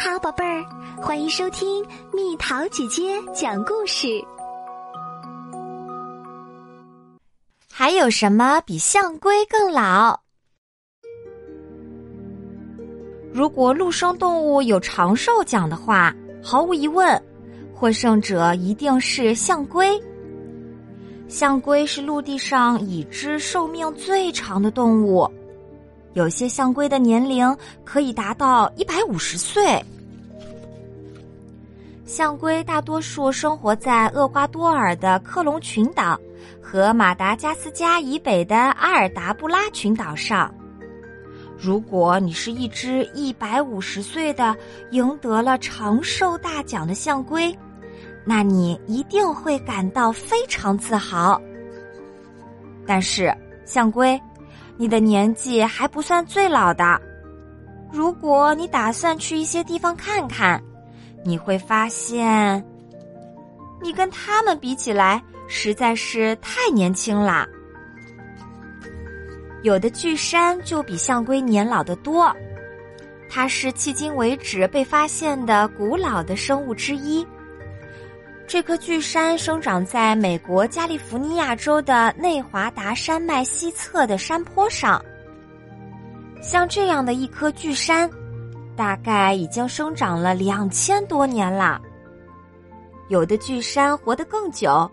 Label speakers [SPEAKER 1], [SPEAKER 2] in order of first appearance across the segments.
[SPEAKER 1] 好，宝贝儿，欢迎收听蜜桃姐姐讲故事。
[SPEAKER 2] 还有什么比象龟更老？如果陆生动物有长寿奖的话，毫无疑问，获胜者一定是象龟。象龟是陆地上已知寿命最长的动物。有些象龟的年龄可以达到一百五十岁。象龟大多数生活在厄瓜多尔的克隆群岛和马达加斯加以北的阿尔达布拉群岛上。如果你是一只一百五十岁的赢得了长寿大奖的象龟，那你一定会感到非常自豪。但是，象龟。你的年纪还不算最老的，如果你打算去一些地方看看，你会发现，你跟他们比起来实在是太年轻啦。有的巨山就比象龟年老的多，它是迄今为止被发现的古老的生物之一。这棵巨山生长在美国加利福尼亚州的内华达山脉西侧的山坡上。像这样的一棵巨山，大概已经生长了两千多年了。有的巨山活得更久，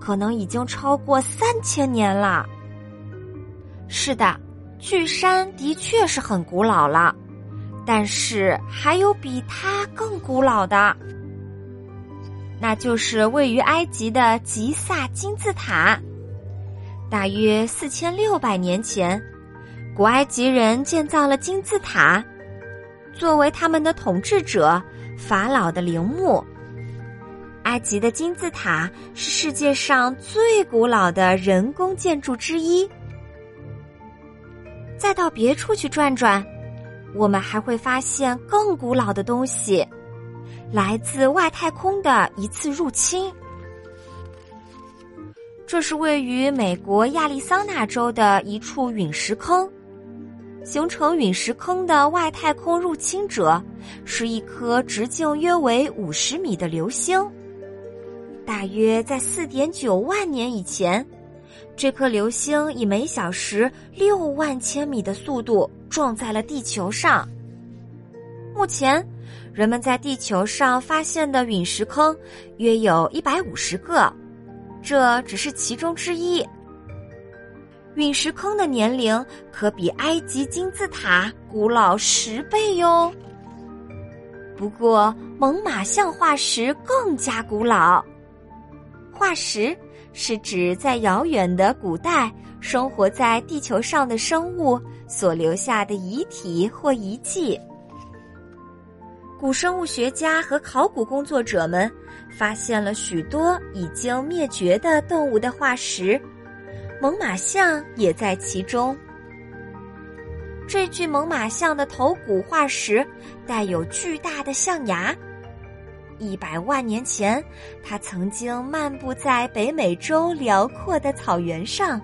[SPEAKER 2] 可能已经超过三千年了。是的，巨山的确是很古老了，但是还有比它更古老的。那就是位于埃及的吉萨金字塔。大约四千六百年前，古埃及人建造了金字塔，作为他们的统治者法老的陵墓。埃及的金字塔是世界上最古老的人工建筑之一。再到别处去转转，我们还会发现更古老的东西。来自外太空的一次入侵。这是位于美国亚利桑那州的一处陨石坑。形成陨石坑的外太空入侵者是一颗直径约为五十米的流星。大约在四点九万年以前，这颗流星以每小时六万千米的速度撞在了地球上。目前。人们在地球上发现的陨石坑约有一百五十个，这只是其中之一。陨石坑的年龄可比埃及金字塔古老十倍哟。不过，猛犸象化石更加古老。化石是指在遥远的古代生活在地球上的生物所留下的遗体或遗迹。古生物学家和考古工作者们发现了许多已经灭绝的动物的化石，猛犸象也在其中。这具猛犸象的头骨化石带有巨大的象牙，一百万年前，它曾经漫步在北美洲辽阔的草原上。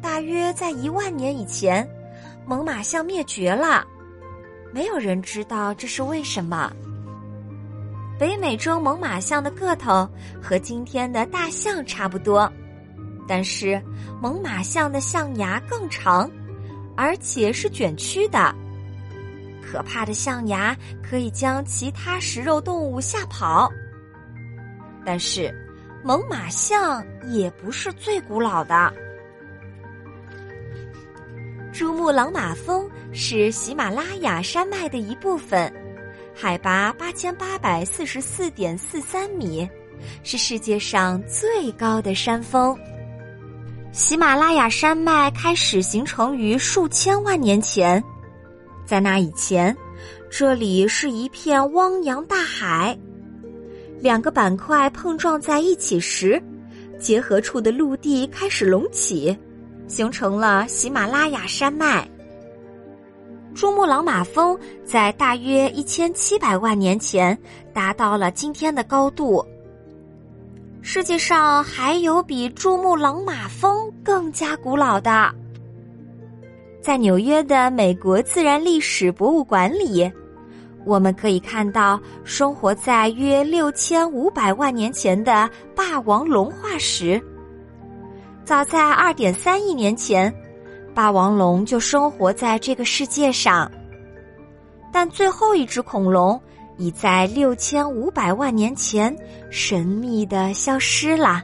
[SPEAKER 2] 大约在一万年以前，猛犸象灭绝了。没有人知道这是为什么。北美洲猛犸象的个头和今天的大象差不多，但是猛犸象的象牙更长，而且是卷曲的。可怕的象牙可以将其他食肉动物吓跑。但是，猛犸象也不是最古老的。珠穆朗玛峰是喜马拉雅山脉的一部分，海拔八千八百四十四点四三米，是世界上最高的山峰。喜马拉雅山脉开始形成于数千万年前，在那以前，这里是一片汪洋大海。两个板块碰撞在一起时，结合处的陆地开始隆起。形成了喜马拉雅山脉。珠穆朗玛峰在大约一千七百万年前达到了今天的高度。世界上还有比珠穆朗玛峰更加古老的，在纽约的美国自然历史博物馆里，我们可以看到生活在约六千五百万年前的霸王龙化石。早在二点三亿年前，霸王龙就生活在这个世界上。但最后一只恐龙已在六千五百万年前神秘的消失了。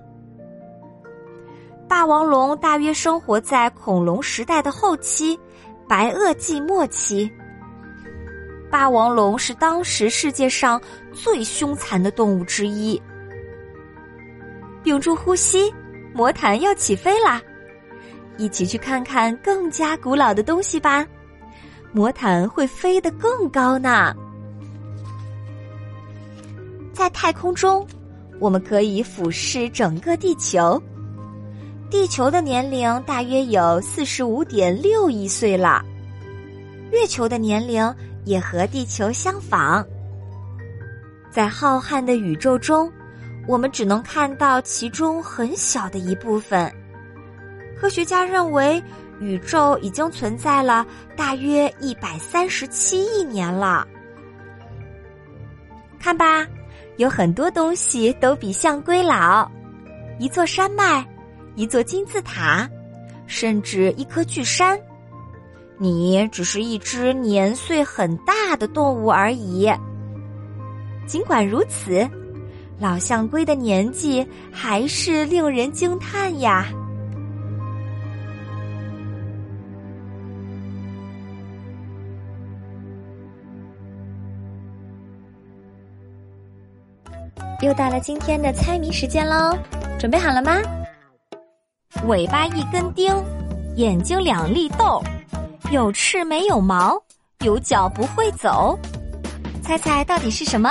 [SPEAKER 2] 霸王龙大约生活在恐龙时代的后期，白垩纪末期。霸王龙是当时世界上最凶残的动物之一。屏住呼吸，魔毯要起飞啦！一起去看看更加古老的东西吧。魔毯会飞得更高呢。在太空中，我们可以俯视整个地球。地球的年龄大约有四十五点六亿岁了。月球的年龄也和地球相仿。在浩瀚的宇宙中，我们只能看到其中很小的一部分。科学家认为，宇宙已经存在了大约一百三十七亿年了。看吧，有很多东西都比象龟老，一座山脉，一座金字塔，甚至一颗巨山。你只是一只年岁很大的动物而已。尽管如此，老象龟的年纪还是令人惊叹呀。又到了今天的猜谜时间喽，准备好了吗？尾巴一根钉，眼睛两粒豆。有翅没有毛，有脚不会走，猜猜到底是什么？